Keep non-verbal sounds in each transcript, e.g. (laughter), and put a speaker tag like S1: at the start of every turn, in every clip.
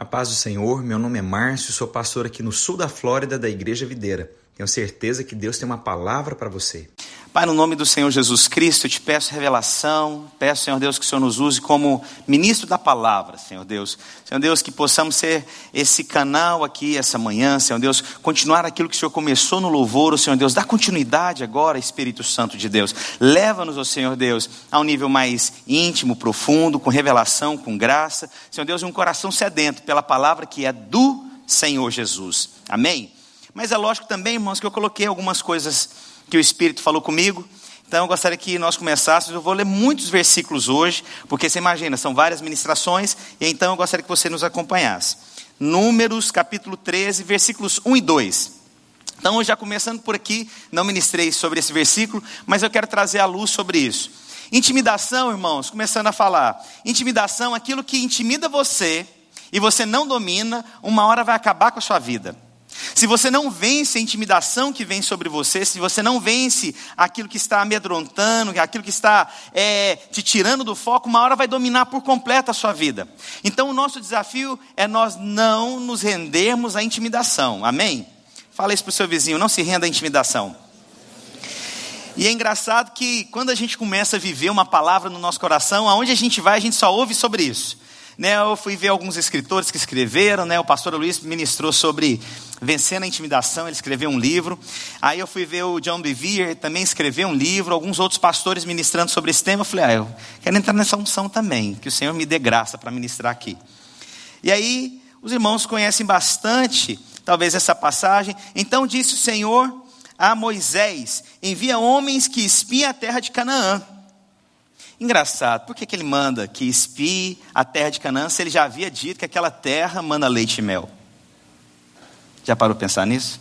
S1: A paz do Senhor, meu nome é Márcio, sou pastor aqui no sul da Flórida da Igreja Videira. Tenho certeza que Deus tem uma palavra para você.
S2: Pai, no nome do Senhor Jesus Cristo, eu te peço revelação, peço, Senhor Deus, que o Senhor nos use como ministro da palavra, Senhor Deus. Senhor Deus, que possamos ser esse canal aqui essa manhã, Senhor Deus, continuar aquilo que o Senhor começou no louvor, Senhor Deus, dá continuidade agora, Espírito Santo de Deus. Leva-nos, ó Senhor Deus, a um nível mais íntimo, profundo, com revelação, com graça. Senhor Deus, um coração sedento pela palavra que é do Senhor Jesus. Amém? Mas é lógico também, irmãos, que eu coloquei algumas coisas que o Espírito falou comigo. Então eu gostaria que nós começássemos. Eu vou ler muitos versículos hoje, porque você imagina, são várias ministrações, e então eu gostaria que você nos acompanhasse. Números, capítulo 13, versículos 1 e 2. Então, já começando por aqui, não ministrei sobre esse versículo, mas eu quero trazer a luz sobre isso. Intimidação, irmãos, começando a falar. Intimidação, aquilo que intimida você e você não domina, uma hora vai acabar com a sua vida. Se você não vence a intimidação que vem sobre você, se você não vence aquilo que está amedrontando, aquilo que está é, te tirando do foco, uma hora vai dominar por completo a sua vida. Então, o nosso desafio é nós não nos rendermos à intimidação. Amém? Fala isso para o seu vizinho, não se renda à intimidação. E é engraçado que quando a gente começa a viver uma palavra no nosso coração, aonde a gente vai, a gente só ouve sobre isso. Né, eu fui ver alguns escritores que escreveram, né, o pastor Luiz ministrou sobre vencendo a intimidação, ele escreveu um livro. Aí eu fui ver o John Bevere, também escreveu um livro, alguns outros pastores ministrando sobre esse tema. Eu falei, ah, eu quero entrar nessa unção também, que o Senhor me dê graça para ministrar aqui. E aí, os irmãos conhecem bastante, talvez, essa passagem. Então disse o Senhor a Moisés: envia homens que espiem a terra de Canaã. Engraçado, por que, que ele manda que espie a terra de Canaã se ele já havia dito que aquela terra manda leite e mel? Já parou para pensar nisso?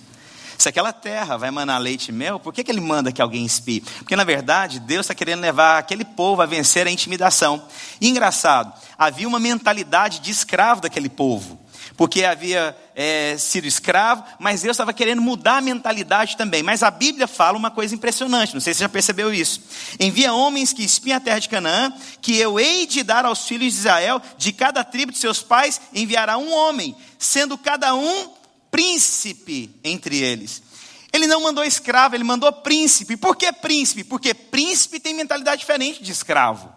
S2: Se aquela terra vai manar leite e mel, por que, que ele manda que alguém espie? Porque na verdade Deus está querendo levar aquele povo a vencer a intimidação. E engraçado, havia uma mentalidade de escravo daquele povo porque havia é, sido escravo, mas Deus estava querendo mudar a mentalidade também. Mas a Bíblia fala uma coisa impressionante, não sei se você já percebeu isso. Envia homens que espiem a terra de Canaã, que eu hei de dar aos filhos de Israel, de cada tribo de seus pais, enviará um homem, sendo cada um príncipe entre eles. Ele não mandou escravo, ele mandou príncipe. Por que príncipe? Porque príncipe tem mentalidade diferente de escravo.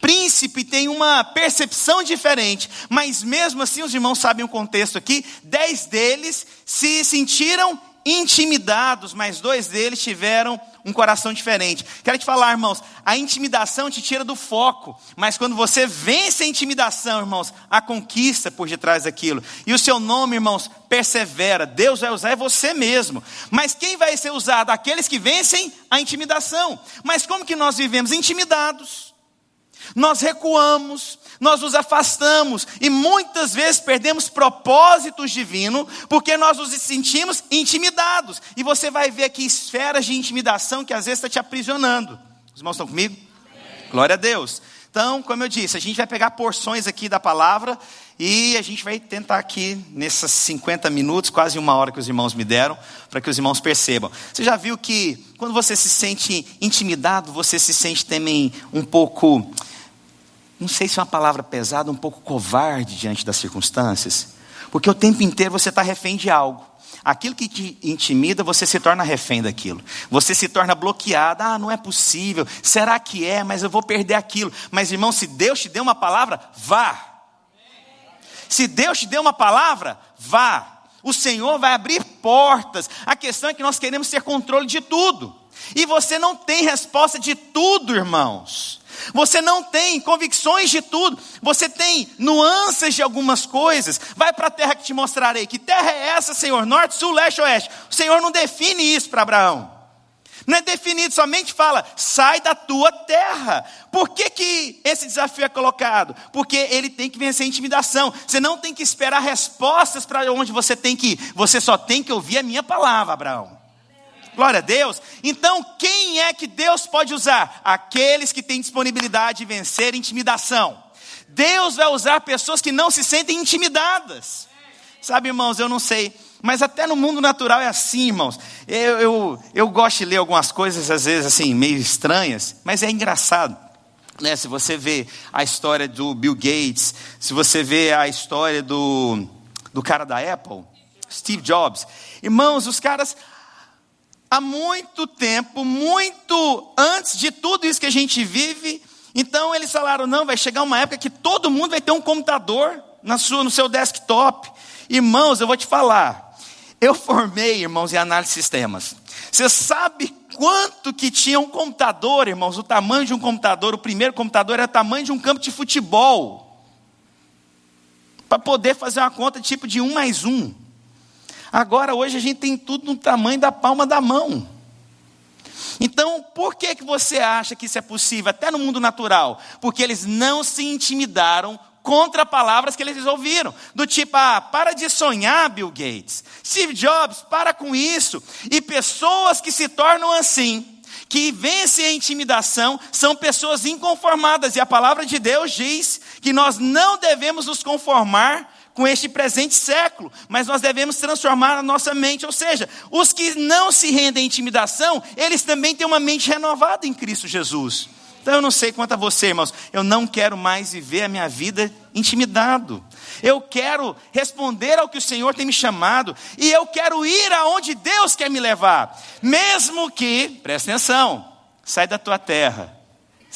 S2: Príncipe tem uma percepção diferente, mas mesmo assim os irmãos sabem o contexto aqui. Dez deles se sentiram intimidados, mas dois deles tiveram um coração diferente. Quero te falar, irmãos, a intimidação te tira do foco, mas quando você vence a intimidação, irmãos, a conquista por detrás daquilo. E o seu nome, irmãos, persevera. Deus vai usar é você mesmo. Mas quem vai ser usado? Aqueles que vencem a intimidação. Mas como que nós vivemos intimidados? Nós recuamos, nós nos afastamos e muitas vezes perdemos propósitos divinos porque nós nos sentimos intimidados. E você vai ver aqui esferas de intimidação que às vezes está te aprisionando. Os irmãos estão comigo? Amém. Glória a Deus. Então, como eu disse, a gente vai pegar porções aqui da palavra e a gente vai tentar aqui, nesses 50 minutos, quase uma hora que os irmãos me deram, para que os irmãos percebam. Você já viu que quando você se sente intimidado, você se sente também um pouco não sei se é uma palavra pesada, um pouco covarde diante das circunstâncias, porque o tempo inteiro você está refém de algo. Aquilo que te intimida, você se torna refém daquilo. Você se torna bloqueado. Ah, não é possível. Será que é? Mas eu vou perder aquilo. Mas, irmão, se Deus te deu uma palavra, vá. Se Deus te deu uma palavra, vá. O Senhor vai abrir portas. A questão é que nós queremos ter controle de tudo. E você não tem resposta de tudo, irmãos. Você não tem convicções de tudo, você tem nuances de algumas coisas. Vai para a terra que te mostrarei. Que terra é essa, Senhor? Norte, sul, leste, oeste. O Senhor não define isso para Abraão. Não é definido, somente fala, sai da tua terra. Por que, que esse desafio é colocado? Porque ele tem que vencer a intimidação. Você não tem que esperar respostas para onde você tem que ir. Você só tem que ouvir a minha palavra, Abraão. Glória a Deus. Então, quem é que Deus pode usar? Aqueles que têm disponibilidade de vencer intimidação. Deus vai usar pessoas que não se sentem intimidadas. Sabe, irmãos, eu não sei, mas até no mundo natural é assim, irmãos. Eu, eu, eu gosto de ler algumas coisas, às vezes, assim, meio estranhas, mas é engraçado. Né, se você vê a história do Bill Gates, se você vê a história do, do cara da Apple, Steve Jobs, irmãos, os caras há muito tempo, muito antes de tudo isso que a gente vive, então eles falaram: não, vai chegar uma época que todo mundo vai ter um computador na sua, no seu desktop. Irmãos, eu vou te falar. Eu formei, irmãos, em análise de sistemas. Você sabe quanto que tinha um computador, irmãos? O tamanho de um computador, o primeiro computador era o tamanho de um campo de futebol. Para poder fazer uma conta tipo de um mais um. Agora, hoje, a gente tem tudo no tamanho da palma da mão. Então, por que, que você acha que isso é possível, até no mundo natural? Porque eles não se intimidaram contra palavras que eles ouviram, do tipo, ah, para de sonhar, Bill Gates. Steve Jobs, para com isso. E pessoas que se tornam assim, que vencem a intimidação, são pessoas inconformadas. E a palavra de Deus diz que nós não devemos nos conformar com este presente século, mas nós devemos transformar a nossa mente, ou seja, os que não se rendem à intimidação, eles também têm uma mente renovada em Cristo Jesus. Então eu não sei quanto a você, irmãos, eu não quero mais viver a minha vida intimidado. Eu quero responder ao que o Senhor tem me chamado e eu quero ir aonde Deus quer me levar, mesmo que, presta atenção, sai da tua terra,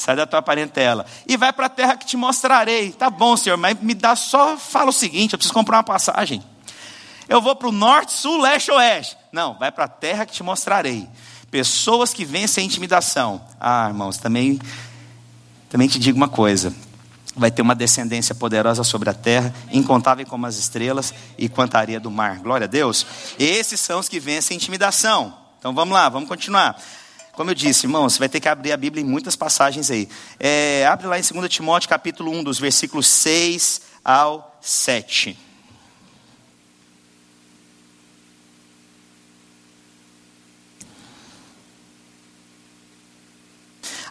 S2: Sai da tua parentela e vai para a terra que te mostrarei. Tá bom, Senhor, mas me dá só, fala o seguinte: eu preciso comprar uma passagem. Eu vou para o norte, sul, leste, oeste. Não, vai para a terra que te mostrarei. Pessoas que vencem a intimidação. Ah, irmãos, também, também te digo uma coisa: vai ter uma descendência poderosa sobre a terra, incontável como as estrelas e quanto a areia do mar. Glória a Deus. Esses são os que vencem a intimidação. Então vamos lá, vamos continuar. Como eu disse, irmão, você vai ter que abrir a Bíblia em muitas passagens aí. É, abre lá em 2 Timóteo, capítulo 1, dos versículos 6 ao 7.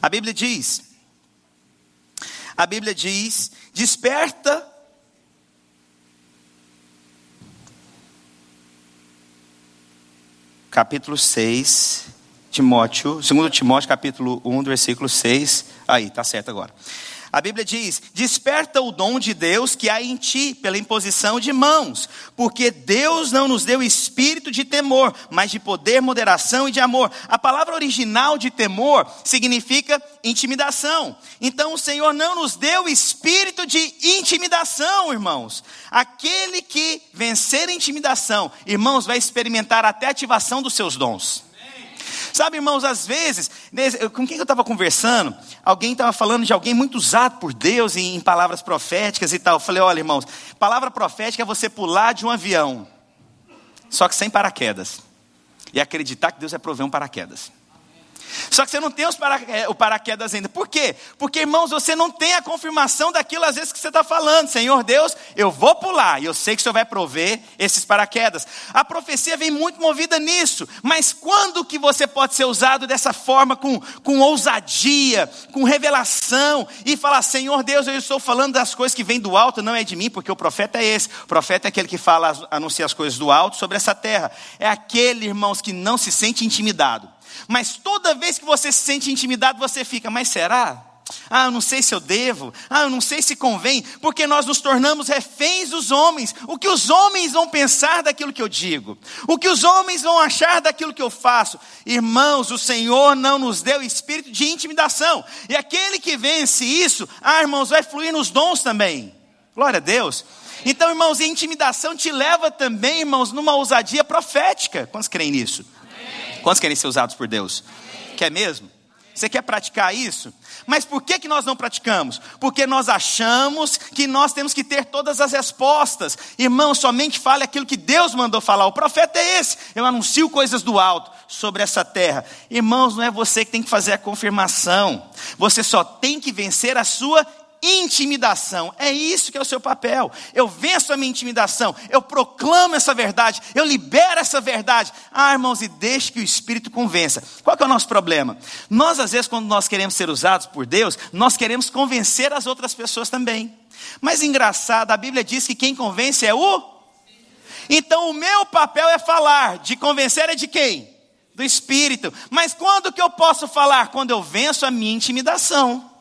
S2: A Bíblia diz, a Bíblia diz, desperta capítulo 6, Timóteo, 2 Timóteo capítulo 1, versículo 6. Aí, tá certo agora. A Bíblia diz: Desperta o dom de Deus que há em ti, pela imposição de mãos, porque Deus não nos deu espírito de temor, mas de poder, moderação e de amor. A palavra original de temor significa intimidação. Então o Senhor não nos deu espírito de intimidação, irmãos. Aquele que vencer a intimidação, irmãos, vai experimentar até a ativação dos seus dons. Sabe, irmãos, às vezes, com quem eu estava conversando, alguém estava falando de alguém muito usado por Deus em, palavras proféticas e tal. Eu falei, olha, irmãos, palavra profética é você pular de um avião, só que sem paraquedas, e acreditar que Deus vai prover um paraquedas. Só que você não tem para, o paraquedas ainda. Por quê? Porque, irmãos, você não tem a confirmação daquilo às vezes que você está falando. Senhor Deus, eu vou pular e eu sei que o Senhor vai prover esses paraquedas. A profecia vem muito movida nisso. Mas quando que você pode ser usado dessa forma, com, com ousadia, com revelação, e falar, Senhor Deus, eu estou falando das coisas que vêm do alto, não é de mim, porque o profeta é esse. O profeta é aquele que fala, anuncia as coisas do alto sobre essa terra. É aquele, irmãos, que não se sente intimidado. Mas toda vez que você se sente intimidado, você fica, mas será? Ah, eu não sei se eu devo. Ah, eu não sei se convém, porque nós nos tornamos reféns dos homens. O que os homens vão pensar daquilo que eu digo? O que os homens vão achar daquilo que eu faço? Irmãos, o Senhor não nos deu espírito de intimidação. E aquele que vence isso, ah, irmãos, vai fluir nos dons também. Glória a Deus. Então, irmãos, a intimidação te leva também, irmãos, numa ousadia profética. Quantos creem nisso? Quantos querem ser usados por Deus? Quer mesmo? Você quer praticar isso? Mas por que, que nós não praticamos? Porque nós achamos que nós temos que ter todas as respostas. Irmão, somente fale aquilo que Deus mandou falar. O profeta é esse. Eu anuncio coisas do alto sobre essa terra. Irmãos, não é você que tem que fazer a confirmação. Você só tem que vencer a sua intimidação. É isso que é o seu papel. Eu venço a minha intimidação, eu proclamo essa verdade, eu libero essa verdade. Ah, irmãos, e deixe que o Espírito convença. Qual é o nosso problema? Nós, às vezes, quando nós queremos ser usados por Deus, nós queremos convencer as outras pessoas também. Mas engraçado, a Bíblia diz que quem convence é o. Então o meu papel é falar, de convencer é de quem? Do Espírito. Mas quando que eu posso falar? Quando eu venço a minha intimidação.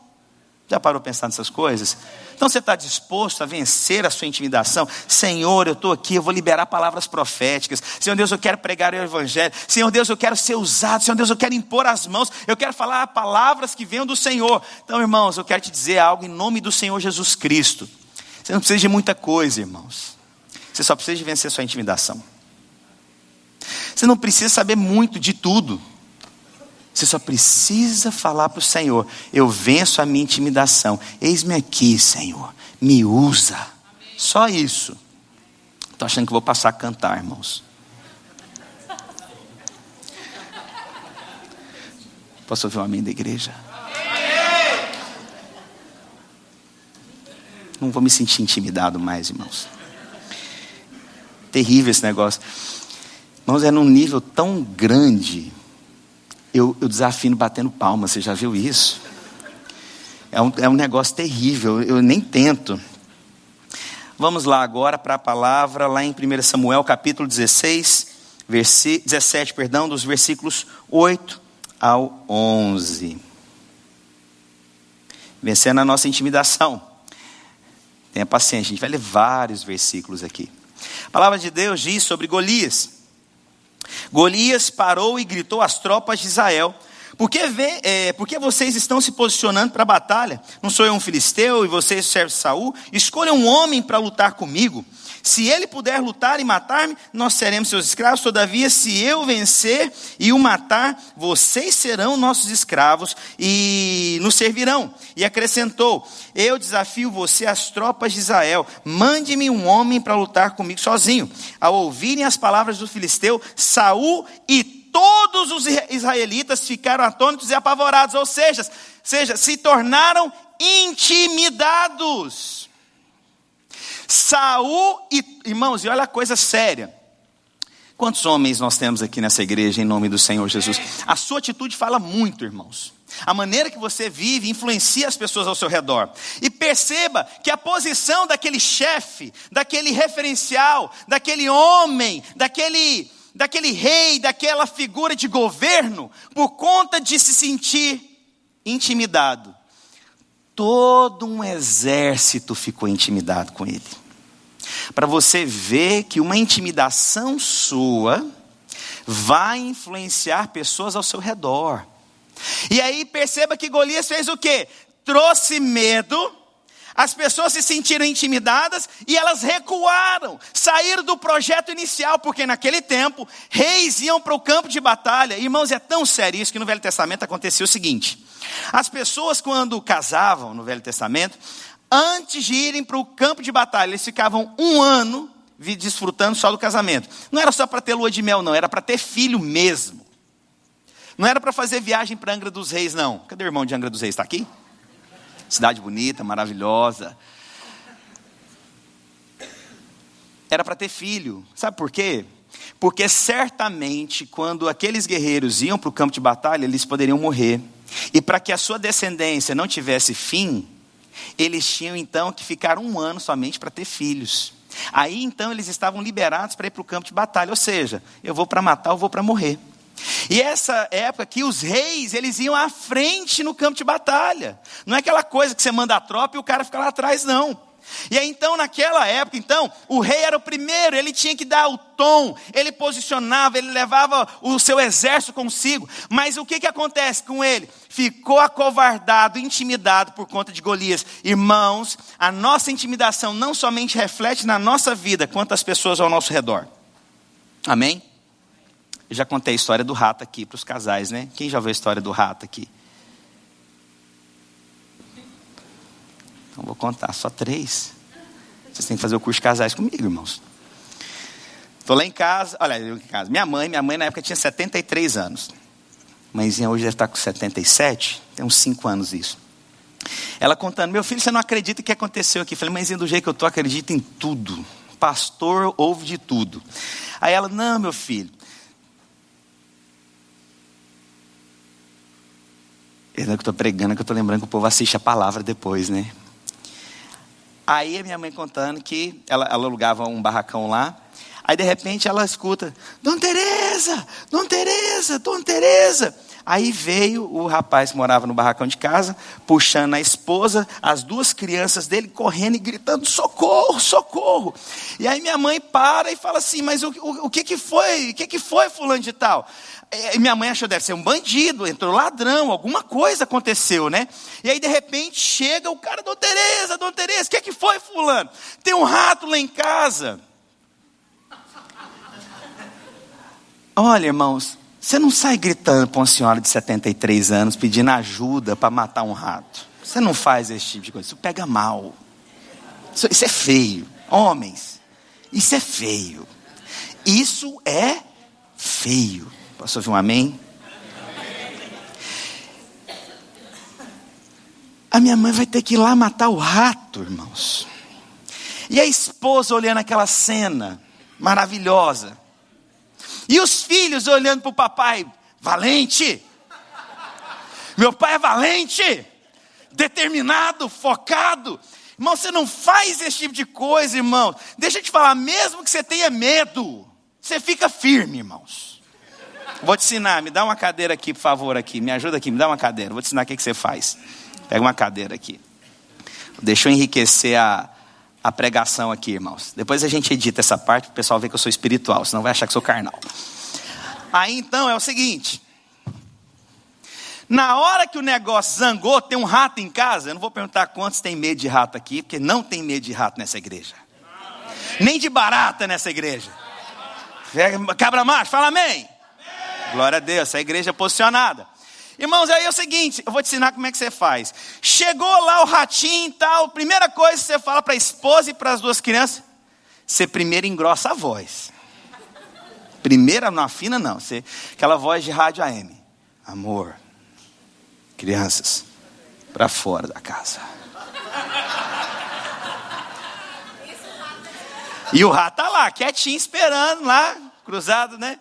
S2: Já parou pensar nessas coisas? Então você está disposto a vencer a sua intimidação? Senhor, eu estou aqui, eu vou liberar palavras proféticas. Senhor Deus, eu quero pregar o Evangelho. Senhor Deus, eu quero ser usado. Senhor Deus, eu quero impor as mãos. Eu quero falar palavras que venham do Senhor. Então, irmãos, eu quero te dizer algo em nome do Senhor Jesus Cristo. Você não precisa de muita coisa, irmãos. Você só precisa de vencer a sua intimidação. Você não precisa saber muito de tudo. Você só precisa falar para o Senhor: Eu venço a minha intimidação. Eis-me aqui, Senhor. Me usa. Só isso. Estou achando que vou passar a cantar, irmãos. Posso ouvir um amém da igreja? Não vou me sentir intimidado mais, irmãos. Terrível esse negócio. Irmãos, é num nível tão grande eu, eu desafino batendo palmas, você já viu isso? É um, é um negócio terrível, eu nem tento. Vamos lá agora para a palavra, lá em 1 Samuel capítulo 16, versi, 17, perdão, dos versículos 8 ao 11. Vencendo a nossa intimidação. Tenha paciência, a gente vai ler vários versículos aqui. A palavra de Deus diz sobre Golias. Golias parou e gritou às tropas de Israel: por que, é, por que vocês estão se posicionando para a batalha? Não sou eu um filisteu e vocês servem Saul? Escolha um homem para lutar comigo. Se ele puder lutar e matar-me, nós seremos seus escravos. Todavia, se eu vencer e o matar, vocês serão nossos escravos e nos servirão. E acrescentou: Eu desafio você às tropas de Israel. Mande-me um homem para lutar comigo sozinho. Ao ouvirem as palavras do filisteu, Saul e todos os israelitas ficaram atônitos e apavorados, ou seja, seja se tornaram intimidados. Saul e irmãos, e olha a coisa séria. Quantos homens nós temos aqui nessa igreja em nome do Senhor Jesus? A sua atitude fala muito, irmãos. A maneira que você vive influencia as pessoas ao seu redor. E perceba que a posição daquele chefe, daquele referencial, daquele homem, daquele, daquele rei, daquela figura de governo, por conta de se sentir intimidado, todo um exército ficou intimidado com ele para você ver que uma intimidação sua vai influenciar pessoas ao seu redor. E aí perceba que Golias fez o quê? Trouxe medo, as pessoas se sentiram intimidadas e elas recuaram, saíram do projeto inicial, porque naquele tempo reis iam para o campo de batalha. Irmãos, é tão sério isso que no Velho Testamento acontecia o seguinte: as pessoas, quando casavam no Velho Testamento, antes de irem para o campo de batalha, eles ficavam um ano desfrutando só do casamento. Não era só para ter lua de mel, não, era para ter filho mesmo. Não era para fazer viagem para Angra dos Reis, não. Cadê o irmão de Angra dos Reis? Está aqui? Cidade bonita, maravilhosa. Era para ter filho. Sabe por quê? Porque certamente, quando aqueles guerreiros iam para o campo de batalha, eles poderiam morrer. E para que a sua descendência não tivesse fim, eles tinham então que ficar um ano somente para ter filhos. Aí então eles estavam liberados para ir para o campo de batalha, ou seja, eu vou para matar, eu vou para morrer. E essa época que os reis, eles iam à frente no campo de batalha. Não é aquela coisa que você manda a tropa e o cara fica lá atrás, não. E aí então, naquela época, então, o rei era o primeiro, ele tinha que dar o tom, ele posicionava, ele levava o seu exército consigo. Mas o que, que acontece com ele? Ficou acovardado, intimidado por conta de Golias. Irmãos, a nossa intimidação não somente reflete na nossa vida, quanto as pessoas ao nosso redor. Amém? Eu já contei a história do rato aqui para os casais, né? Quem já viu a história do rato aqui? Então vou contar, só três. Vocês têm que fazer o curso de casais comigo, irmãos. Estou lá em casa, olha, eu em casa. Minha mãe, minha mãe na época tinha 73 anos. Mãezinha hoje deve estar com 77, tem uns 5 anos isso. Ela contando, meu filho, você não acredita o que aconteceu aqui? falei, mãezinha, do jeito que eu estou, acredito em tudo. Pastor ouve de tudo. Aí ela, não, meu filho. Eu não é que estou pregando, é que eu estou lembrando que o povo assiste a palavra depois, né? Aí a minha mãe contando que ela, ela alugava um barracão lá. Aí de repente ela escuta: Dona Teresa, Dona Teresa, Dona Teresa. Aí veio o rapaz que morava no barracão de casa, puxando a esposa, as duas crianças dele correndo e gritando: socorro, socorro. E aí minha mãe para e fala assim: Mas o, o, o que, que foi? O que, que foi, fulano de tal? E minha mãe achou deve ser um bandido, entrou ladrão, alguma coisa aconteceu, né? E aí de repente chega o cara, Dona Tereza, Dona Tereza, o que, que foi, fulano? Tem um rato lá em casa. Olha, irmãos, você não sai gritando para uma senhora de 73 anos pedindo ajuda para matar um rato. Você não faz esse tipo de coisa. Isso pega mal. Isso, isso é feio. Homens, isso é feio. Isso é feio. Posso ouvir um amém? A minha mãe vai ter que ir lá matar o rato, irmãos. E a esposa olhando aquela cena maravilhosa. E os filhos olhando para o papai, valente. Meu pai é valente, determinado, focado. Irmão, você não faz esse tipo de coisa, irmão. Deixa eu te falar, mesmo que você tenha medo, você fica firme, irmãos. Vou te ensinar, me dá uma cadeira aqui, por favor, aqui. Me ajuda aqui, me dá uma cadeira. Vou te ensinar o que, que você faz. Pega uma cadeira aqui. Deixa eu enriquecer a, a pregação aqui, irmãos. Depois a gente edita essa parte para o pessoal ver que eu sou espiritual, senão vai achar que sou carnal. Aí então é o seguinte: na hora que o negócio zangou, tem um rato em casa. Eu não vou perguntar quantos tem medo de rato aqui, porque não tem medo de rato nessa igreja, nem de barata nessa igreja. Cabra macho, fala amém. Glória a Deus, essa igreja é posicionada. Irmãos, aí é o seguinte, eu vou te ensinar como é que você faz. Chegou lá o ratinho e tal, primeira coisa que você fala para a esposa e para as duas crianças, você primeiro engrossa a voz. Primeira, não afina não, você, aquela voz de rádio AM. Amor, crianças, para fora da casa. E o rato tá lá, quietinho, esperando lá, cruzado, né?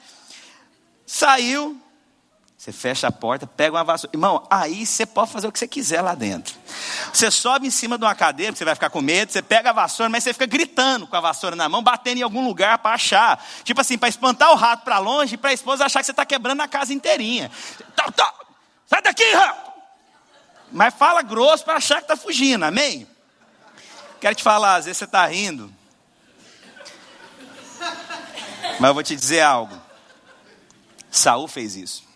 S2: Saiu, você fecha a porta, pega uma vassoura. Irmão, aí você pode fazer o que você quiser lá dentro. Você sobe em cima de uma cadeira, você vai ficar com medo, você pega a vassoura, mas você fica gritando com a vassoura na mão, batendo em algum lugar para achar. Tipo assim, para espantar o rato para longe e para a esposa achar que você está quebrando a casa inteirinha. Tá, tá. Sai daqui, rato! Mas fala grosso para achar que está fugindo, amém? Quero te falar, às vezes você está rindo. Mas eu vou te dizer algo. Saul fez isso.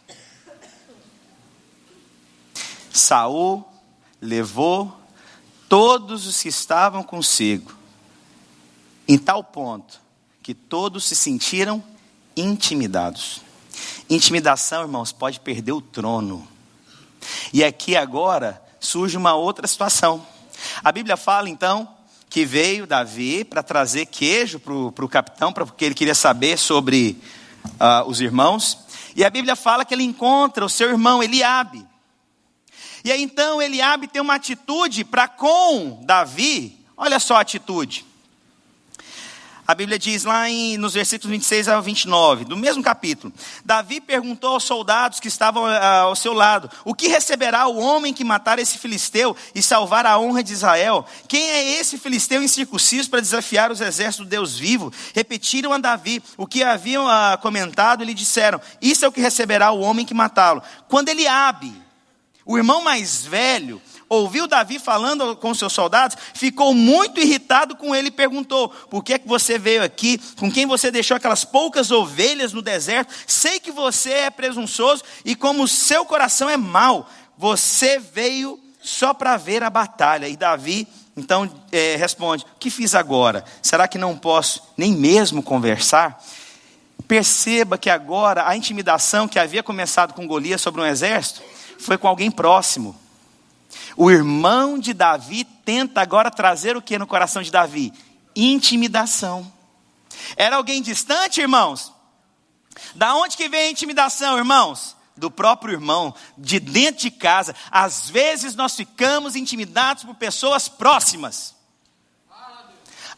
S2: Saul levou todos os que estavam consigo, em tal ponto que todos se sentiram intimidados. Intimidação, irmãos, pode perder o trono. E aqui agora surge uma outra situação. A Bíblia fala então que veio Davi para trazer queijo para o capitão, porque ele queria saber sobre uh, os irmãos. E a Bíblia fala que ele encontra o seu irmão Eliabe. E aí então Eliabe tem uma atitude para com Davi. Olha só a atitude. A Bíblia diz lá em, nos versículos 26 a 29, do mesmo capítulo: Davi perguntou aos soldados que estavam ah, ao seu lado: O que receberá o homem que matar esse filisteu e salvar a honra de Israel? Quem é esse filisteu incircunciso para desafiar os exércitos do Deus vivo? Repetiram a Davi o que haviam ah, comentado e lhe disseram: Isso é o que receberá o homem que matá-lo. Quando Eliabe, o irmão mais velho ouviu Davi falando com seus soldados, ficou muito irritado com ele e perguntou: Por que é que você veio aqui? Com quem você deixou aquelas poucas ovelhas no deserto? Sei que você é presunçoso e como seu coração é mau, você veio só para ver a batalha. E Davi então é, responde: O que fiz agora? Será que não posso nem mesmo conversar? Perceba que agora a intimidação que havia começado com Golias sobre um exército foi com alguém próximo. O irmão de Davi tenta agora trazer o que no coração de Davi? Intimidação. Era alguém distante, irmãos? Da onde que vem a intimidação, irmãos? Do próprio irmão, de dentro de casa. Às vezes nós ficamos intimidados por pessoas próximas.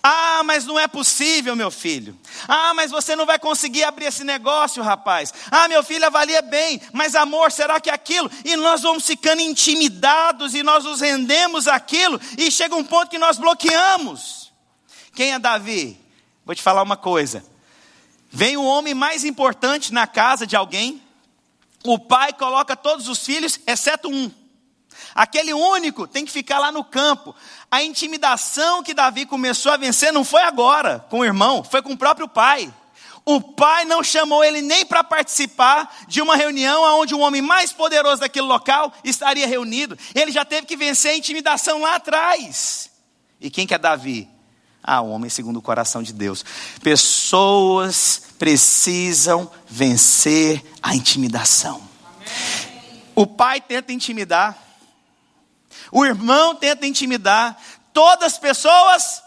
S2: Ah, mas não é possível, meu filho. Ah, mas você não vai conseguir abrir esse negócio, rapaz. Ah, meu filho, avalia bem, mas amor, será que é aquilo? E nós vamos ficando intimidados e nós nos rendemos àquilo e chega um ponto que nós bloqueamos. Quem é Davi? Vou te falar uma coisa. Vem o homem mais importante na casa de alguém o pai coloca todos os filhos, exceto um. Aquele único tem que ficar lá no campo. A intimidação que Davi começou a vencer não foi agora com o irmão, foi com o próprio pai. O pai não chamou ele nem para participar de uma reunião onde o homem mais poderoso daquele local estaria reunido. Ele já teve que vencer a intimidação lá atrás. E quem que é Davi? Ah, o homem segundo o coração de Deus. Pessoas precisam vencer a intimidação. O pai tenta intimidar, o irmão tenta intimidar, todas as pessoas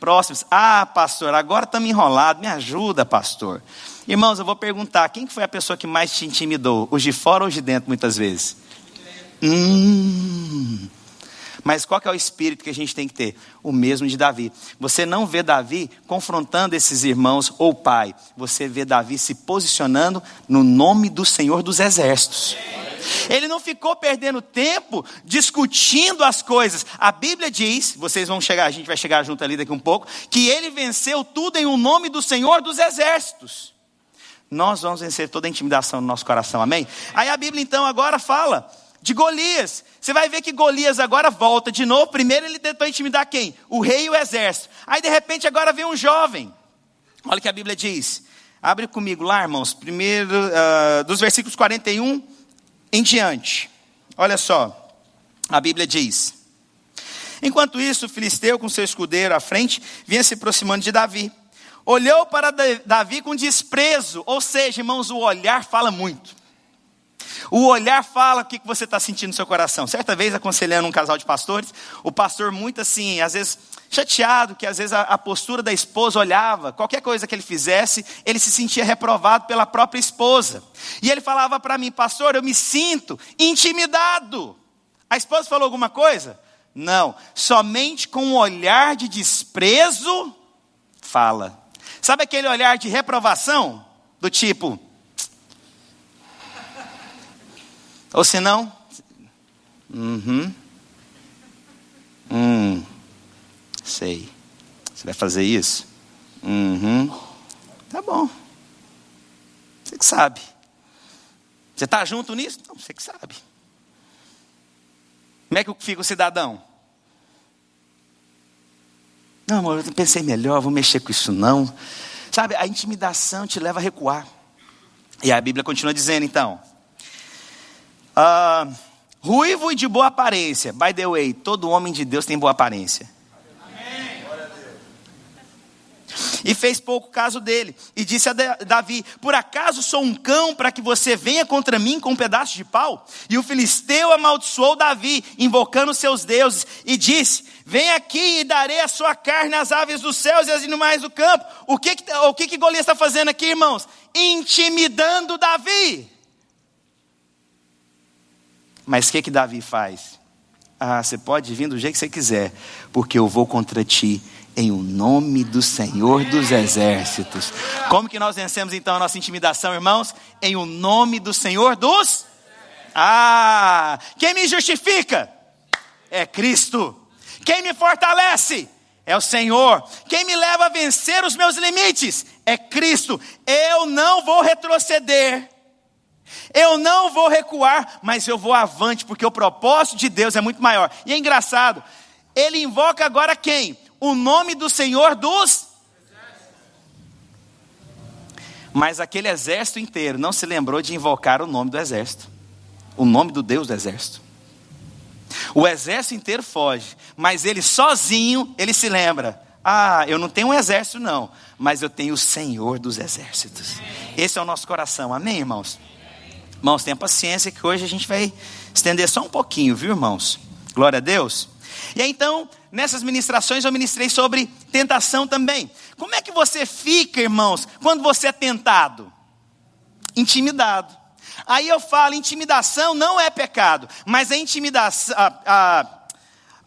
S2: próximas. Ah, pastor, agora estamos enrolados, me ajuda, pastor. Irmãos, eu vou perguntar: quem foi a pessoa que mais te intimidou? Os de fora ou os de dentro, muitas vezes? Hum. Mas qual é o espírito que a gente tem que ter? O mesmo de Davi. Você não vê Davi confrontando esses irmãos ou pai. Você vê Davi se posicionando no nome do Senhor dos Exércitos. Ele não ficou perdendo tempo discutindo as coisas. A Bíblia diz, vocês vão chegar, a gente vai chegar junto ali daqui um pouco, que ele venceu tudo em o um nome do Senhor dos Exércitos. Nós vamos vencer toda a intimidação no nosso coração, amém? Aí a Bíblia então agora fala de Golias. Você vai ver que Golias agora volta de novo. Primeiro ele tentou intimidar quem? O rei e o exército. Aí de repente agora vem um jovem. Olha o que a Bíblia diz. Abre comigo lá, irmãos. Primeiro, uh, dos versículos 41 em diante. Olha só. A Bíblia diz. Enquanto isso, o filisteu, com seu escudeiro à frente, vinha se aproximando de Davi. Olhou para Davi com desprezo, ou seja, irmãos, o olhar fala muito. O olhar fala o que você está sentindo no seu coração. Certa vez, aconselhando um casal de pastores, o pastor, muito assim, às vezes chateado, que às vezes a, a, postura da esposa olhava, qualquer coisa que ele fizesse, ele se sentia reprovado pela própria esposa. E ele falava para mim, pastor, eu me sinto intimidado. A esposa falou alguma coisa? Não, somente com um olhar de desprezo, fala. Sabe aquele olhar de reprovação? Do tipo, Ou se não, uhum. Hum, sei. Você vai fazer isso? Uhum. Tá bom. Você que sabe. Você está junto nisso? Não, você que sabe. Como é que fica o cidadão? Não, amor, eu pensei melhor, vou mexer com isso não. Sabe, a intimidação te leva a recuar. E a Bíblia continua dizendo então: Uh, ruivo e de boa aparência. By the way, todo homem de Deus tem boa aparência. E fez pouco caso dele. E disse a Davi: Por acaso sou um cão para que você venha contra mim com um pedaço de pau? E o filisteu amaldiçoou Davi, invocando seus deuses, e disse: Vem aqui e darei a sua carne às aves dos céus e às animais do campo. O que, o que, que Golias está fazendo aqui, irmãos? Intimidando Davi. Mas o que que Davi faz? Ah, você pode vir do jeito que você quiser, porque eu vou contra ti em o nome do Senhor dos Exércitos. Como que nós vencemos então a nossa intimidação, irmãos? Em o nome do Senhor dos Ah, quem me justifica? É Cristo. Quem me fortalece? É o Senhor. Quem me leva a vencer os meus limites? É Cristo. Eu não vou retroceder eu não vou recuar, mas eu vou avante, porque o propósito de Deus é muito maior. E é engraçado, ele invoca agora quem? O nome do Senhor dos. Mas aquele exército inteiro não se lembrou de invocar o nome do exército, o nome do Deus do exército. O exército inteiro foge, mas ele sozinho, ele se lembra: ah, eu não tenho um exército, não, mas eu tenho o Senhor dos exércitos. Esse é o nosso coração, amém, irmãos? Irmãos, tenha paciência que hoje a gente vai estender só um pouquinho, viu, irmãos? Glória a Deus. E aí, então, nessas ministrações eu ministrei sobre tentação também. Como é que você fica, irmãos, quando você é tentado? Intimidado. Aí eu falo, intimidação não é pecado, mas a intimidação, a, a,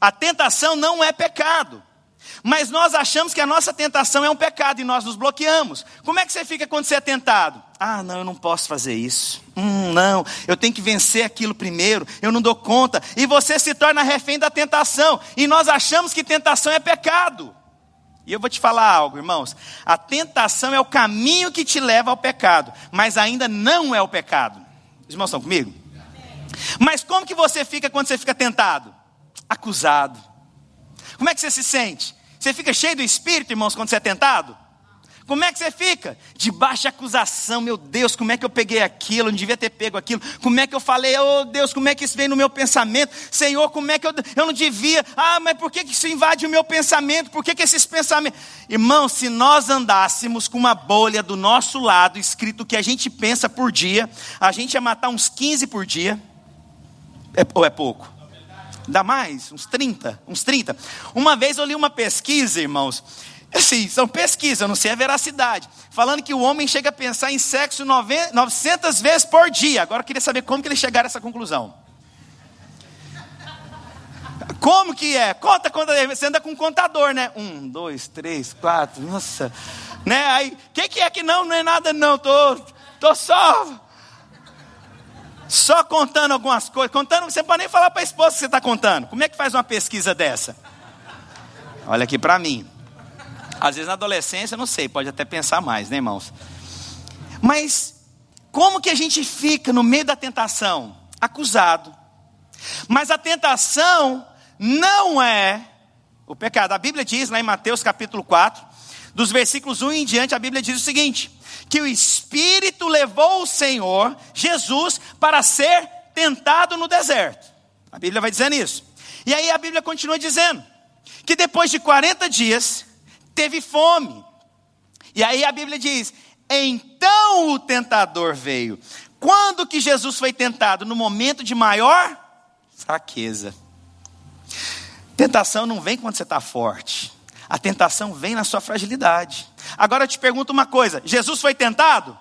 S2: a tentação não é pecado. Mas nós achamos que a nossa tentação é um pecado e nós nos bloqueamos. Como é que você fica quando você é tentado? Ah, não, eu não posso fazer isso. Hum, não, eu tenho que vencer aquilo primeiro. Eu não dou conta. E você se torna refém da tentação. E nós achamos que tentação é pecado. E eu vou te falar algo, irmãos. A tentação é o caminho que te leva ao pecado, mas ainda não é o pecado. Os irmãos estão comigo? Mas como que você fica quando você fica tentado? Acusado. Como é que você se sente? Você fica cheio do espírito, irmãos, quando você é tentado? Como é que você fica? Debaixo de acusação, meu Deus, como é que eu peguei aquilo? Eu não devia ter pego aquilo. Como é que eu falei, oh Deus, como é que isso veio no meu pensamento? Senhor, como é que eu, eu não devia? Ah, mas por que, que isso invade o meu pensamento? Por que, que esses pensamentos. Irmão, se nós andássemos com uma bolha do nosso lado, escrito o que a gente pensa por dia, a gente ia matar uns 15 por dia. É, ou é pouco? Dá mais? Uns 30? Uns 30. Uma vez eu li uma pesquisa, irmãos Assim, são pesquisas, não sei a veracidade. Falando que o homem chega a pensar em sexo 900 vezes por dia. Agora eu queria saber como que eles chegaram a essa conclusão. Como que é? Conta, conta. Você anda com um contador, né? Um, dois, três, quatro. Nossa. Né? Aí, o que, que é que não? Não é nada, não. Tô, tô só. Só contando algumas coisas. Contando, você pode nem falar para a esposa que você está contando. Como é que faz uma pesquisa dessa? Olha aqui para mim. Às vezes na adolescência, não sei, pode até pensar mais, né, irmãos? Mas como que a gente fica no meio da tentação? Acusado. Mas a tentação não é o pecado. A Bíblia diz lá em Mateus capítulo 4, dos versículos 1 em diante, a Bíblia diz o seguinte: que o Espírito levou o Senhor, Jesus, para ser tentado no deserto. A Bíblia vai dizendo isso. E aí a Bíblia continua dizendo que depois de 40 dias, teve fome. E aí a Bíblia diz: então o tentador veio. Quando que Jesus foi tentado? No momento de maior fraqueza. Tentação não vem quando você está forte. A tentação vem na sua fragilidade. Agora eu te pergunto uma coisa: Jesus foi tentado?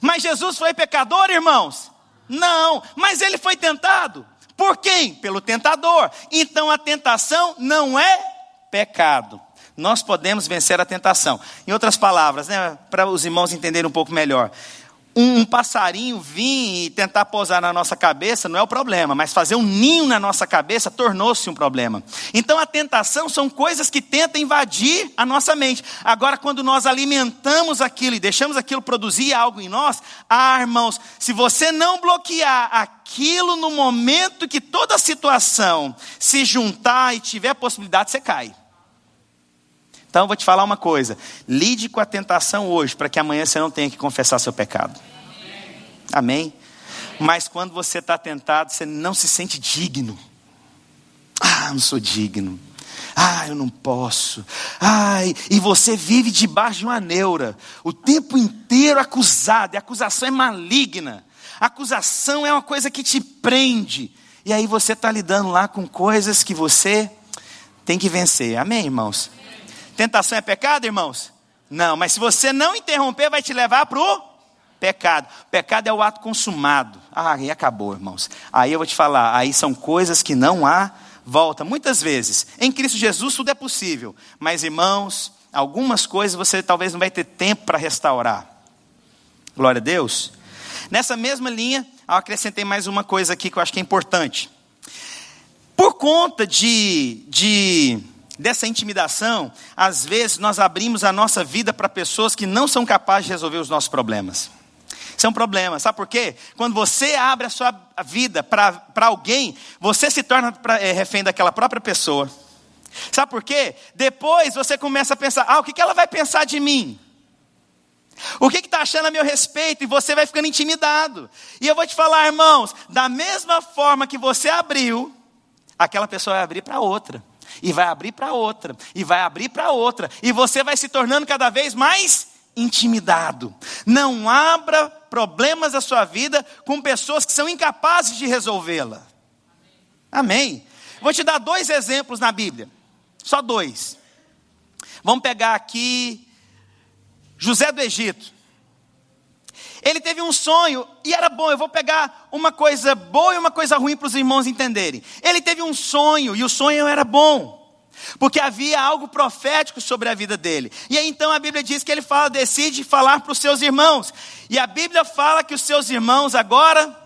S2: Mas Jesus foi pecador, irmãos? Não, mas ele foi tentado. Por quem? Pelo tentador. Então a tentação não é pecado nós podemos vencer a tentação. Em outras palavras, né, para os irmãos entenderem um pouco melhor, um, passarinho vir e tentar pousar na nossa cabeça não é o problema, mas fazer um ninho na nossa cabeça tornou-se um problema. Então a tentação são coisas que tentam invadir a nossa mente. Agora, quando nós alimentamos aquilo e deixamos aquilo produzir algo em nós, ah, irmãos, se você não bloquear aquilo no momento que toda a situação se juntar e tiver possibilidade, você cai. Então eu vou te falar uma coisa: lide com a tentação hoje, para que amanhã você não tenha que confessar seu pecado. Amém? Mas quando você está tentado, você não se sente digno. Ah, não sou digno. Ah, eu não posso. Ai, e você vive debaixo de uma neura, o tempo inteiro acusado, e a acusação é maligna. A acusação é uma coisa que te prende. E aí você está lidando lá com coisas que você tem que vencer. Amém, irmãos? Tentação é pecado, irmãos? Não, mas se você não interromper, vai te levar para o pecado. Pecado é o ato consumado. Ah, aí acabou, irmãos. Aí eu vou te falar, aí são coisas que não há volta. Muitas vezes, em Cristo Jesus tudo é possível. Mas, irmãos, algumas coisas você talvez não vai ter tempo para restaurar. Glória a Deus. Nessa mesma linha, eu acrescentei mais uma coisa aqui que eu acho que é importante. Por conta de, de dessa intimidação, às vezes nós abrimos a nossa vida para pessoas que não são capazes de resolver os nossos problemas. Isso é um problema, sabe por quê? Quando você abre a sua vida para alguém, você se torna é, refém daquela própria pessoa. Sabe por quê? Depois você começa a pensar: ah, o que ela vai pensar de mim? O que está achando a meu respeito? E você vai ficando intimidado. E eu vou te falar, irmãos, da mesma forma que você abriu, aquela pessoa vai abrir para outra e vai abrir para outra, e vai abrir para outra, e você vai se tornando cada vez mais intimidado. Não abra problemas da sua vida com pessoas que são incapazes de resolvê-la. Amém. Vou te dar dois exemplos na Bíblia, só dois. Vamos pegar aqui José do Egito. Ele teve um sonho e era bom. Eu vou pegar uma coisa boa e uma coisa ruim para os irmãos entenderem. Ele teve um sonho e o sonho era bom. Porque havia algo profético sobre a vida dele. E aí então a Bíblia diz que ele fala, decide falar para os seus irmãos. E a Bíblia fala que os seus irmãos agora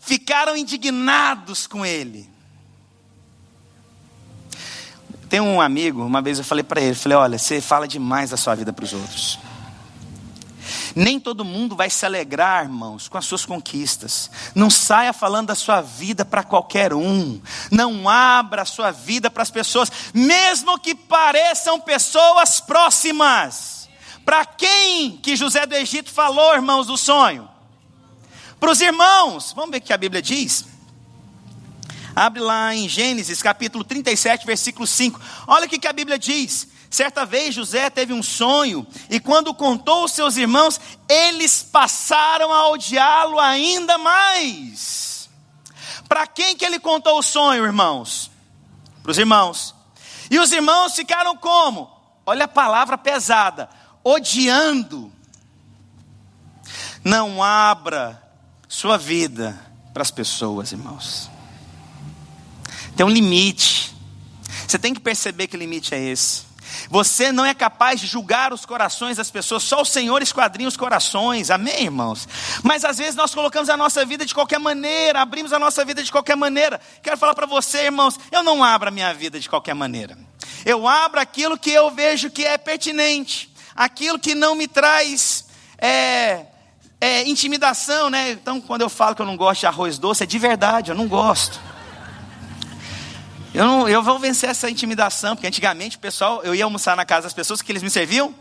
S2: ficaram indignados com ele. Tem um amigo, uma vez eu falei para ele, falei, olha, você fala demais da sua vida para os outros. Nem todo mundo vai se alegrar, irmãos, com as suas conquistas. Não saia falando da sua vida para qualquer um. Não abra a sua vida para as pessoas, mesmo que pareçam pessoas próximas. Para quem que José do Egito falou, irmãos, do sonho? Para os irmãos. Vamos ver o que a Bíblia diz? Abre lá em Gênesis capítulo 37, versículo 5. Olha o que a Bíblia diz. Certa vez José teve um sonho, e quando contou aos seus irmãos, eles passaram a odiá-lo ainda mais. Para quem que ele contou o sonho, irmãos? Para os irmãos. E os irmãos ficaram como? Olha a palavra pesada, odiando. Não abra sua vida para as pessoas, irmãos. Tem um limite. Você tem que perceber que limite é esse. Você não é capaz de julgar os corações das pessoas, só o Senhor esquadrinha os corações, amém, irmãos? Mas às vezes nós colocamos a nossa vida de qualquer maneira, abrimos a nossa vida de qualquer maneira. Quero falar para você, irmãos, eu não abro a minha vida de qualquer maneira. Eu abro aquilo que eu vejo que é pertinente, aquilo que não me traz é, é, intimidação, né? Então, quando eu falo que eu não gosto de arroz doce, é de verdade, eu não gosto. Eu, não, eu vou vencer essa intimidação, porque antigamente o pessoal, eu ia almoçar na casa das pessoas que eles me serviam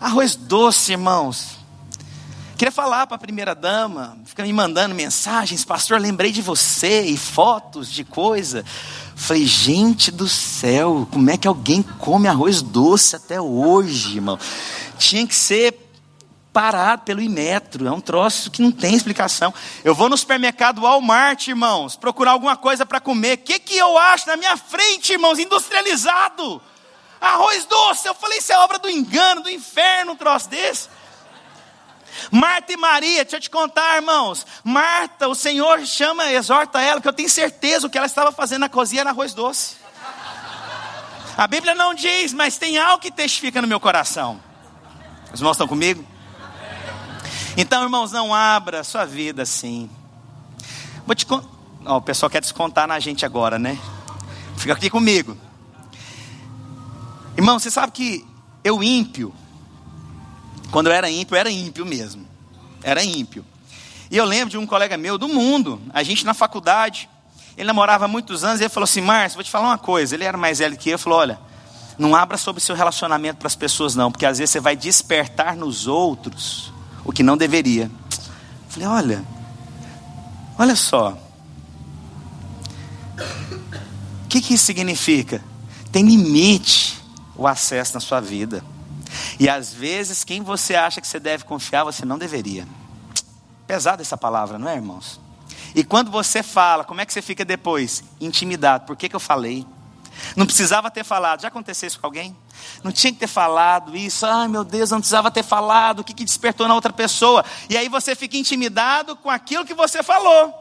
S2: arroz doce, irmãos. Queria falar para a primeira dama, fica me mandando mensagens, pastor, lembrei de você e fotos de coisa. Falei, gente do céu, como é que alguém come arroz doce até hoje, irmão? Tinha que ser parado pelo Imetro. É um troço que não tem explicação. Eu vou no supermercado Walmart, irmãos, procurar alguma coisa para comer. O que, que eu acho na minha frente, irmãos? Industrializado. Arroz doce. Eu falei, isso é obra do engano, do inferno, um troço desse. Marta e Maria, deixa eu te contar, irmãos. Marta, o Senhor chama, exorta ela, que eu tenho certeza o que ela estava fazendo na cozinha era arroz doce. A Bíblia não diz, mas tem algo que testifica no meu coração. Os irmãos estão comigo? Então, irmãos, não abra a sua vida assim. Vou te. Oh, o pessoal quer descontar na gente agora, né? Fica aqui comigo. Irmão, você sabe que eu ímpio, quando eu era ímpio, eu era ímpio mesmo. Era ímpio. E eu lembro de um colega meu do mundo, a gente na faculdade, ele namorava há muitos anos, e ele falou assim: Márcio, vou te falar uma coisa. Ele era mais velho que eu, falou: Olha, não abra sobre seu relacionamento para as pessoas, não, porque às vezes você vai despertar nos outros o que não deveria. Falei, olha, olha só. O que, que isso significa? Tem limite o acesso na sua vida. E às vezes, quem você acha que você deve confiar, você não deveria. Pesada essa palavra, não é, irmãos? E quando você fala, como é que você fica depois? Intimidado. Por que, que eu falei? Não precisava ter falado. Já aconteceu isso com alguém? Não tinha que ter falado isso. Ai meu Deus, não precisava ter falado. O que, que despertou na outra pessoa? E aí você fica intimidado com aquilo que você falou.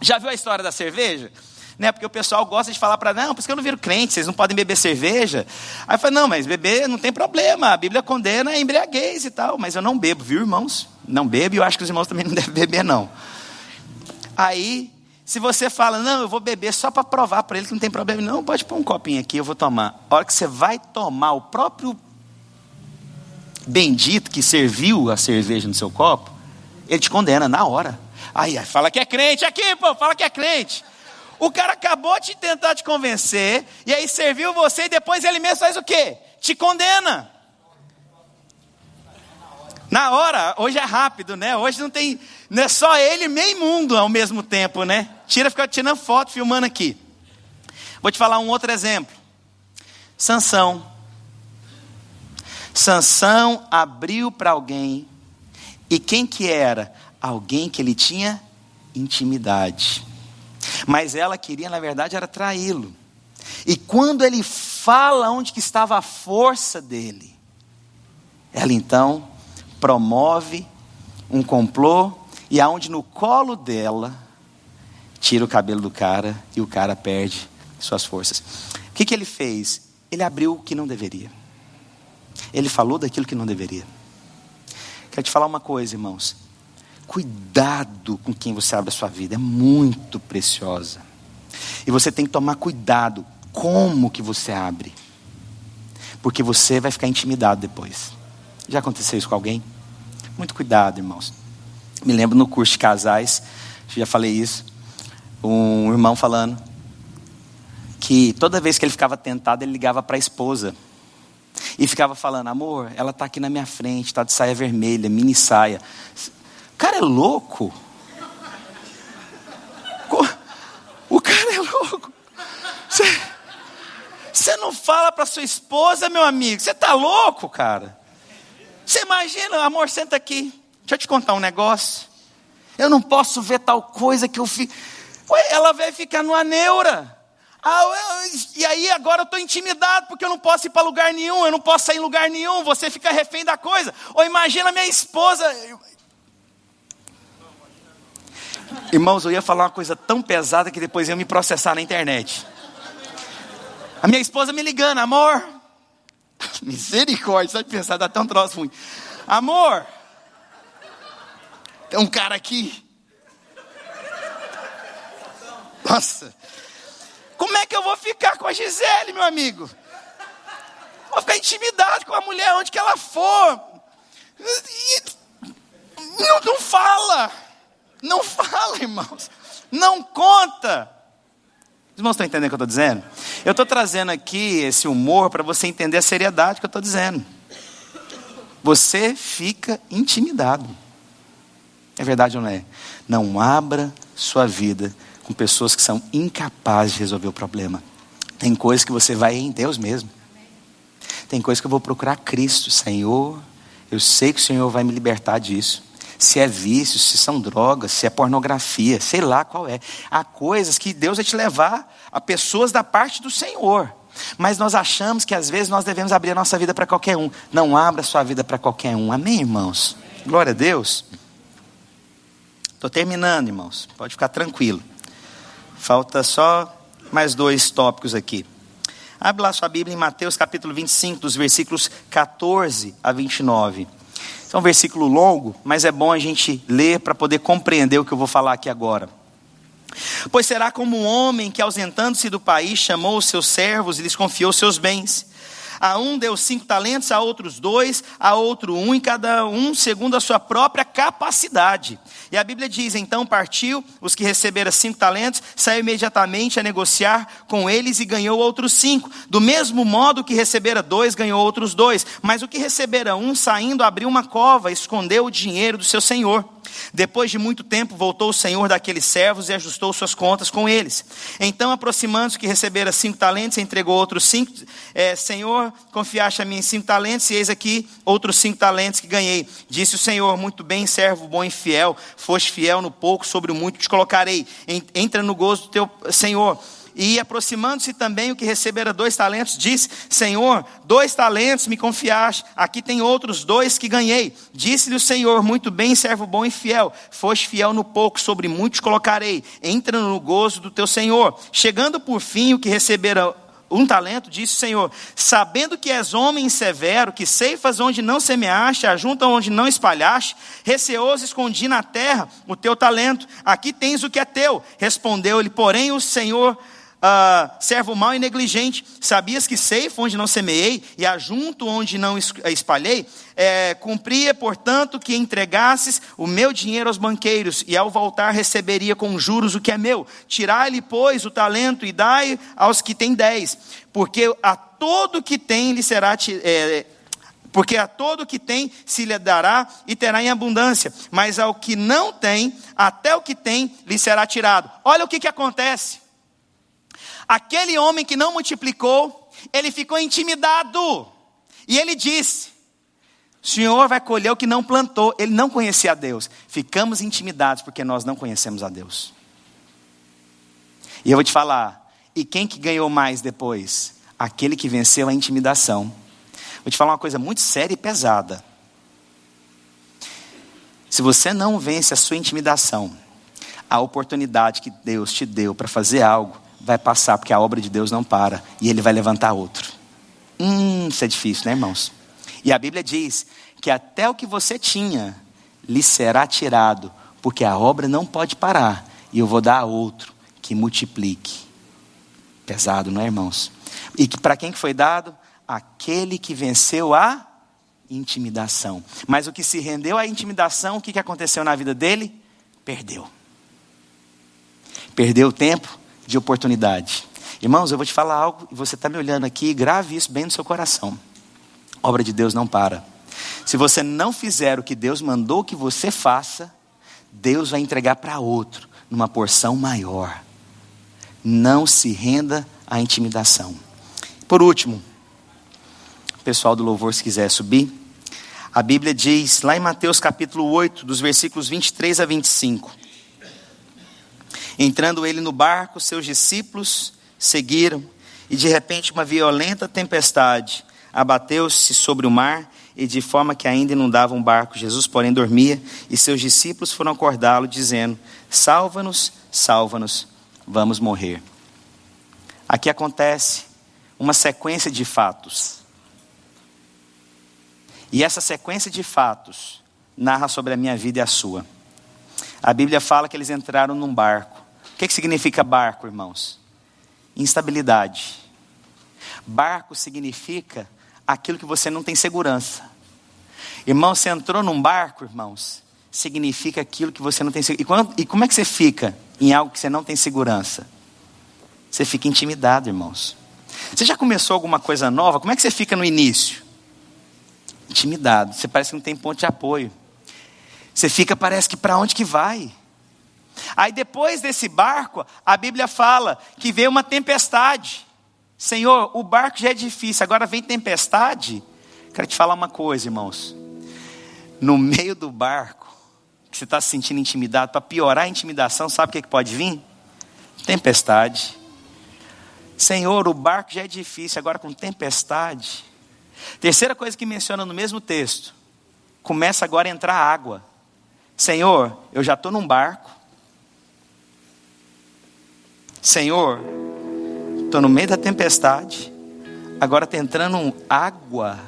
S2: Já viu a história da cerveja? Né, porque o pessoal gosta de falar para não, por isso que eu não viro crente, vocês não podem beber cerveja. Aí falei, não, mas beber não tem problema, a Bíblia condena a embriaguez e tal, mas eu não bebo, viu, irmãos? Não bebo e eu acho que os irmãos também não (laughs) devem beber, não. Aí se você fala, não, eu vou beber só para provar para ele que não tem problema, não, pode pôr um copinho aqui, eu vou tomar. A hora que você vai tomar, o próprio bendito que serviu a cerveja no seu copo, ele te condena na hora. Aí, aí fala que é crente aqui, pô, fala que é crente. O cara acabou de tentar te convencer, e aí serviu você, e depois ele mesmo faz o quê? Te condena. Na hora, hoje é rápido, né? Hoje não tem, não é só ele meio mundo ao mesmo tempo, né? Tira, fica tirando foto, filmando aqui. Vou te falar um outro exemplo. Sansão. Sansão abriu para alguém. E quem que era? Alguém que ele tinha intimidade. Mas ela queria, na verdade, era traí-lo. E quando ele fala onde que estava a força dele, ela então promove um complô e aonde no colo dela tira o cabelo do cara e o cara perde suas forças. O que, que ele fez? Ele abriu o que não deveria. Ele falou daquilo que não deveria. Quero te falar uma coisa, irmãos. Cuidado com quem você abre a sua vida, é muito preciosa. E você tem que tomar cuidado como que você abre. Porque você vai ficar intimidado depois. Já aconteceu isso com alguém? Muito cuidado, irmãos. Me lembro no curso de casais, já falei isso, um irmão falando que toda vez que ele ficava tentado, ele ligava para a esposa. E ficava falando, amor, ela está aqui na minha frente, está de saia vermelha, mini saia. O cara é louco. O cara é louco. Você não fala para sua esposa, meu amigo. Você está louco, cara. Você imagina, amor, senta aqui. Deixa eu te contar um negócio. Eu não posso ver tal coisa que eu fiz. Ela vai ficar numa neura. Ah, e aí agora eu estou intimidado porque eu não posso ir para lugar nenhum, eu não posso sair em lugar nenhum, você fica refém da coisa. Ou imagina minha esposa. Irmãos, eu ia falar uma coisa tão pesada que depois ia me processar na internet. A minha esposa me ligando, amor. (laughs) Misericórdia, só de pensar, dá tão troço ruim. Amor, tem um cara aqui. Nossa, como é que eu vou ficar com a Gisele, meu amigo? Vou ficar intimidado com a mulher onde que ela for. Não, não fala. Não fala, irmãos. Não conta. Os irmãos estão entendendo o que eu estou dizendo? Eu estou trazendo aqui esse humor para você entender a seriedade que eu estou dizendo. Você fica intimidado. É verdade ou não é? Não abra sua vida com pessoas que são incapazes de resolver o problema. Tem coisas que você vai em Deus mesmo. Tem coisas que eu vou procurar Cristo, Senhor. Eu sei que o Senhor vai me libertar disso. Se é vício, se são drogas, se é pornografia, sei lá qual é. Há coisas que Deus vai te levar a pessoas da parte do Senhor. Mas nós achamos que às vezes nós devemos abrir a nossa vida para qualquer um. Não abra sua vida para qualquer um. Amém, irmãos? Glória a Deus. Estou terminando, irmãos. Pode ficar tranquilo. Falta só mais dois tópicos aqui. Abre lá sua Bíblia em Mateus capítulo 25, dos versículos 14 a 29. É um versículo longo, mas é bom a gente ler para poder compreender o que eu vou falar aqui agora. Pois será como um homem que, ausentando-se do país, chamou os seus servos e lhes confiou seus bens. A um deu cinco talentos, a outros dois, a outro um, e cada um segundo a sua própria capacidade. E a Bíblia diz: então partiu, os que receberam cinco talentos, saiu imediatamente a negociar com eles e ganhou outros cinco. Do mesmo modo que recebera dois, ganhou outros dois. Mas o que recebera um, saindo, abriu uma cova, escondeu o dinheiro do seu senhor. Depois de muito tempo, voltou o senhor daqueles servos e ajustou suas contas com eles. Então, aproximando-se que recebera cinco talentos, entregou outros cinco. É, senhor, confiaste a mim cinco talentos, e eis aqui outros cinco talentos que ganhei. Disse o Senhor: Muito bem, servo bom e fiel. Foste fiel no pouco, sobre o muito te colocarei. Entra no gozo do teu Senhor. E aproximando-se também o que recebera dois talentos, disse: Senhor, dois talentos me confiaste, aqui tem outros dois que ganhei. Disse-lhe o Senhor: Muito bem, servo bom e fiel, foste fiel no pouco, sobre muitos colocarei. Entra no gozo do teu Senhor. Chegando por fim o que recebera um talento, disse o Senhor: Sabendo que és homem severo, que ceifas onde não semeaste, ajunta onde não espalhaste, receoso escondi na terra o teu talento, aqui tens o que é teu. Respondeu-lhe, porém, o Senhor Uh, servo mau e negligente, sabias que ceifo onde não semeei e ajunto onde não espalhei? É, cumpria, portanto, que entregasses o meu dinheiro aos banqueiros, e ao voltar receberia com juros o que é meu. Tirai-lhe, pois, o talento e dai aos que têm dez, porque a todo que tem lhe será é, porque a todo que tem se lhe dará e terá em abundância, mas ao que não tem, até o que tem lhe será tirado. Olha o que, que acontece. Aquele homem que não multiplicou, ele ficou intimidado. E ele disse: O Senhor vai colher o que não plantou. Ele não conhecia a Deus. Ficamos intimidados porque nós não conhecemos a Deus. E eu vou te falar: e quem que ganhou mais depois? Aquele que venceu a intimidação. Vou te falar uma coisa muito séria e pesada. Se você não vence a sua intimidação, a oportunidade que Deus te deu para fazer algo, vai passar, porque a obra de Deus não para, e ele vai levantar outro. Hum, isso é difícil, né, irmãos? E a Bíblia diz que até o que você tinha lhe será tirado, porque a obra não pode parar, e eu vou dar a outro que multiplique. Pesado, não é, irmãos? E que para quem que foi dado? Aquele que venceu a intimidação. Mas o que se rendeu à intimidação, o que aconteceu na vida dele? Perdeu. Perdeu o tempo de oportunidade. Irmãos, eu vou te falar algo e você está me olhando aqui, grave isso bem no seu coração. Obra de Deus não para. Se você não fizer o que Deus mandou que você faça, Deus vai entregar para outro, numa porção maior. Não se renda à intimidação. Por último, pessoal do louvor, se quiser subir, a Bíblia diz, lá em Mateus capítulo 8, dos versículos 23 a 25: Entrando ele no barco, seus discípulos seguiram, e de repente uma violenta tempestade abateu-se sobre o mar e de forma que ainda inundava um barco. Jesus, porém, dormia e seus discípulos foram acordá-lo, dizendo: Salva-nos, salva-nos, vamos morrer. Aqui acontece uma sequência de fatos. E essa sequência de fatos narra sobre a minha vida e a sua. A Bíblia fala que eles entraram num barco. Que, que significa barco, irmãos? Instabilidade. Barco significa aquilo que você não tem segurança. Irmão, você entrou num barco, irmãos, significa aquilo que você não tem segurança. E, como é que você fica em algo que você não tem segurança? Você fica intimidado, irmãos. Você já começou alguma coisa nova? Como é que você fica no início? Intimidado. Você parece que não tem ponto de apoio. Você fica, parece que para onde que vai? Aí depois desse barco, a Bíblia fala que veio uma tempestade. Senhor, o barco já é difícil, agora vem tempestade. Quero te falar uma coisa, irmãos. No meio do barco, que você está se sentindo intimidado, para piorar a intimidação, sabe o que, que pode vir? Tempestade. Senhor, o barco já é difícil, agora com tempestade. Terceira coisa que menciona no mesmo texto: começa agora a entrar água. Senhor, eu já estou num barco. Senhor, estou no meio da tempestade. Agora está entrando água.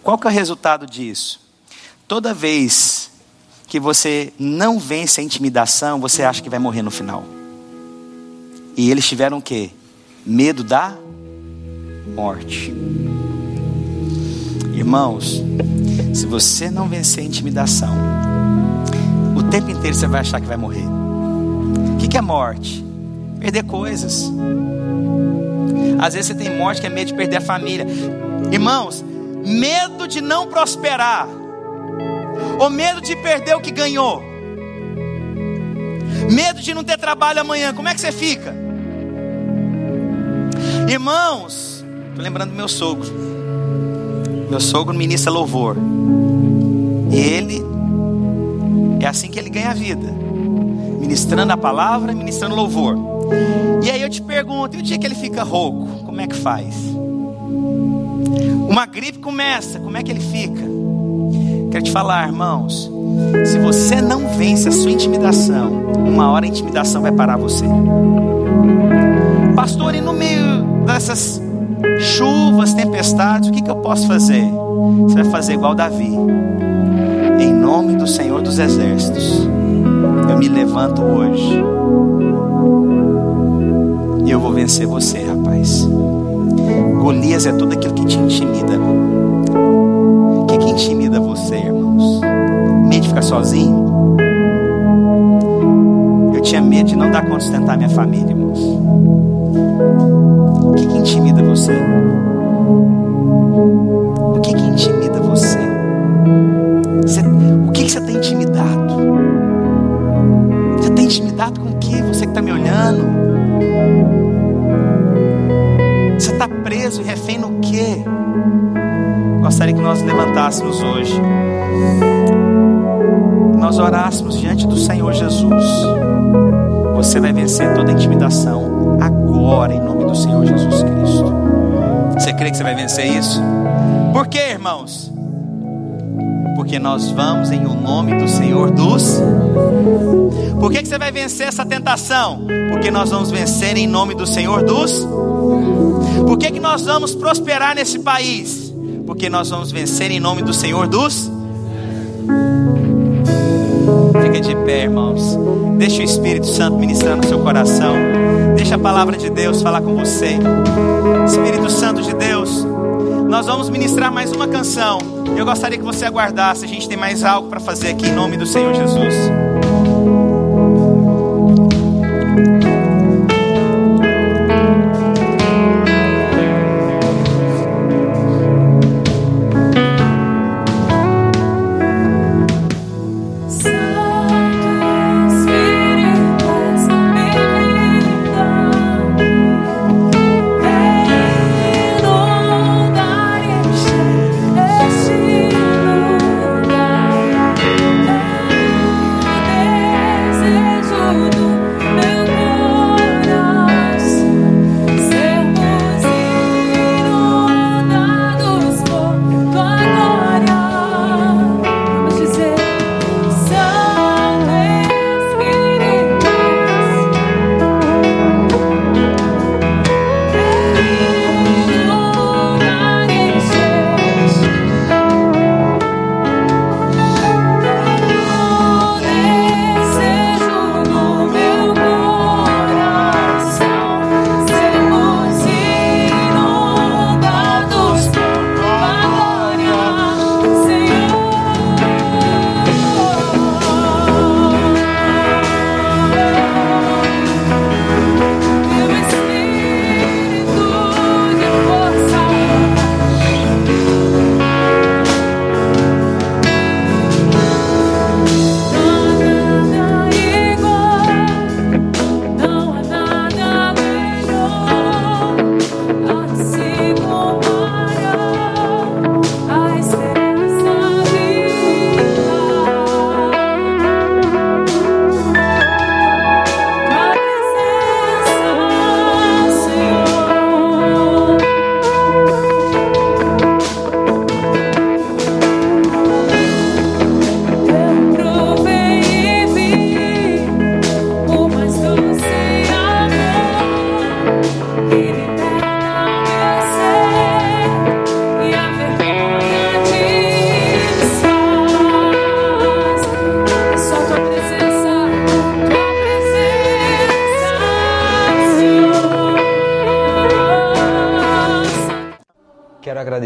S2: Qual que é o resultado disso? Toda vez que você não vence a intimidação, você acha que vai morrer no final. E eles tiveram o quê? Medo da morte. Irmãos, se você não vencer a intimidação, o tempo inteiro você vai achar que vai morrer. O que é morte? Perder coisas. Às vezes você tem morte que é medo de perder a família. Irmãos, medo de não prosperar, ou medo de perder o que ganhou, medo de não ter trabalho amanhã, como é que você fica? Irmãos, estou lembrando do meu sogro. Meu sogro ministra louvor. E ele é assim que ele ganha a vida. Ministrando a palavra, ministrando louvor. E aí eu te pergunto, e o dia que ele fica rouco, como é que faz? Uma gripe começa, como é que ele fica? Quero te falar, irmãos, se você não vence a sua intimidação, uma hora a intimidação vai parar você. Pastor, e no meio dessas chuvas, tempestades, o que, que eu posso fazer? Você vai fazer igual Davi. Em nome do Senhor dos Exércitos, me levanto hoje. E eu vou vencer você, rapaz. Golias é tudo aquilo que te intimida. O que, que intimida você, irmãos? Medo de ficar sozinho? Eu tinha medo de não dar conta de sustentar minha família, irmãos. O que, que intimida você? O que, que intimida você? você o que, que você tem intimidado? Intimidado com o que? Você que está me olhando? Você está preso e refém no quê? Gostaria que nós levantássemos hoje, nós orássemos diante do Senhor Jesus. Você vai vencer toda intimidação agora, em nome do Senhor Jesus Cristo. Você crê que você vai vencer isso? Por quê, irmãos? Porque nós vamos em o nome do Senhor dos. Por que, que você vai vencer essa tentação? Porque nós vamos vencer em nome do Senhor dos. Por que, que nós vamos prosperar nesse país? Porque nós vamos vencer em nome do Senhor dos. Fica de pé, irmãos. Deixa o Espírito Santo ministrar no seu coração. Deixa a palavra de Deus falar com você. Espírito Santo de Deus,
S3: Nós vamos ministrar mais uma canção. Eu gostaria que você aguardasse. A gente tem mais algo para fazer aqui em nome do Senhor Jesus.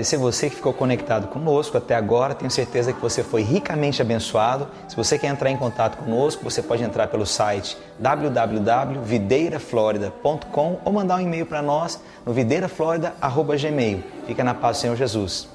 S2: Agradecer você que ficou conectado conosco até agora. Tenho certeza que você foi ricamente abençoado. Se você quer entrar em contato conosco, você pode entrar pelo site www.videiraflorida.com ou mandar um e-mail para nós no videiraflorida.gmail. Fica na paz Senhor Jesus.